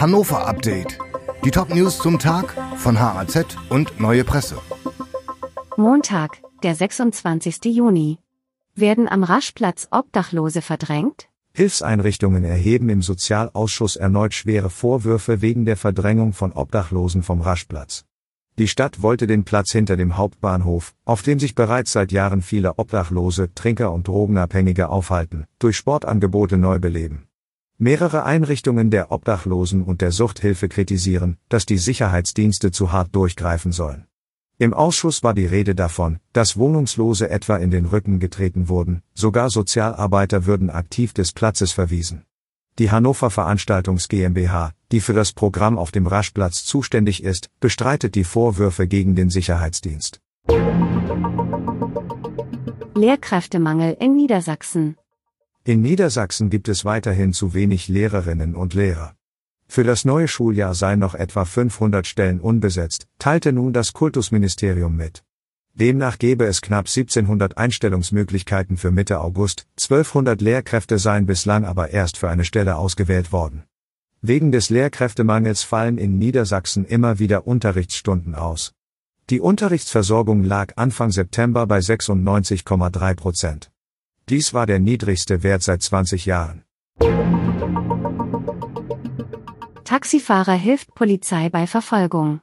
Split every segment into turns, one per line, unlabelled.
Hannover Update. Die Top-News zum Tag von HAZ und Neue Presse.
Montag, der 26. Juni. Werden am Raschplatz Obdachlose verdrängt?
Hilfseinrichtungen erheben im Sozialausschuss erneut schwere Vorwürfe wegen der Verdrängung von Obdachlosen vom Raschplatz. Die Stadt wollte den Platz hinter dem Hauptbahnhof, auf dem sich bereits seit Jahren viele Obdachlose, Trinker und Drogenabhängige aufhalten, durch Sportangebote neu beleben. Mehrere Einrichtungen der Obdachlosen und der Suchthilfe kritisieren, dass die Sicherheitsdienste zu hart durchgreifen sollen. Im Ausschuss war die Rede davon, dass Wohnungslose etwa in den Rücken getreten wurden, sogar Sozialarbeiter würden aktiv des Platzes verwiesen. Die Hannover Veranstaltungs GmbH, die für das Programm auf dem Raschplatz zuständig ist, bestreitet die Vorwürfe gegen den Sicherheitsdienst.
Lehrkräftemangel in Niedersachsen.
In Niedersachsen gibt es weiterhin zu wenig Lehrerinnen und Lehrer. Für das neue Schuljahr seien noch etwa 500 Stellen unbesetzt, teilte nun das Kultusministerium mit. Demnach gäbe es knapp 1700 Einstellungsmöglichkeiten für Mitte August, 1200 Lehrkräfte seien bislang aber erst für eine Stelle ausgewählt worden. Wegen des Lehrkräftemangels fallen in Niedersachsen immer wieder Unterrichtsstunden aus. Die Unterrichtsversorgung lag Anfang September bei 96,3 Prozent. Dies war der niedrigste Wert seit 20 Jahren.
Taxifahrer hilft Polizei bei Verfolgung.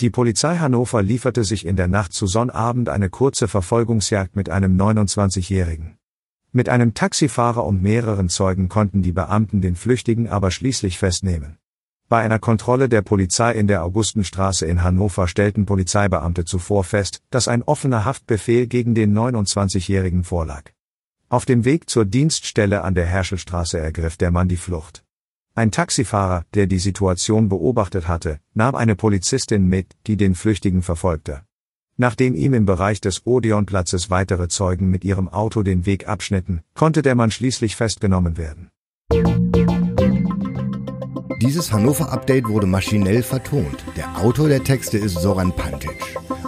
Die Polizei Hannover lieferte sich in der Nacht zu Sonnabend eine kurze Verfolgungsjagd mit einem 29-Jährigen. Mit einem Taxifahrer und mehreren Zeugen konnten die Beamten den Flüchtigen aber schließlich festnehmen. Bei einer Kontrolle der Polizei in der Augustenstraße in Hannover stellten Polizeibeamte zuvor fest, dass ein offener Haftbefehl gegen den 29-Jährigen vorlag. Auf dem Weg zur Dienststelle an der Herschelstraße ergriff der Mann die Flucht. Ein Taxifahrer, der die Situation beobachtet hatte, nahm eine Polizistin mit, die den Flüchtigen verfolgte. Nachdem ihm im Bereich des Odeonplatzes weitere Zeugen mit ihrem Auto den Weg abschnitten, konnte der Mann schließlich festgenommen werden.
Dieses Hannover Update wurde maschinell vertont. Der Autor der Texte ist Soran Pantic.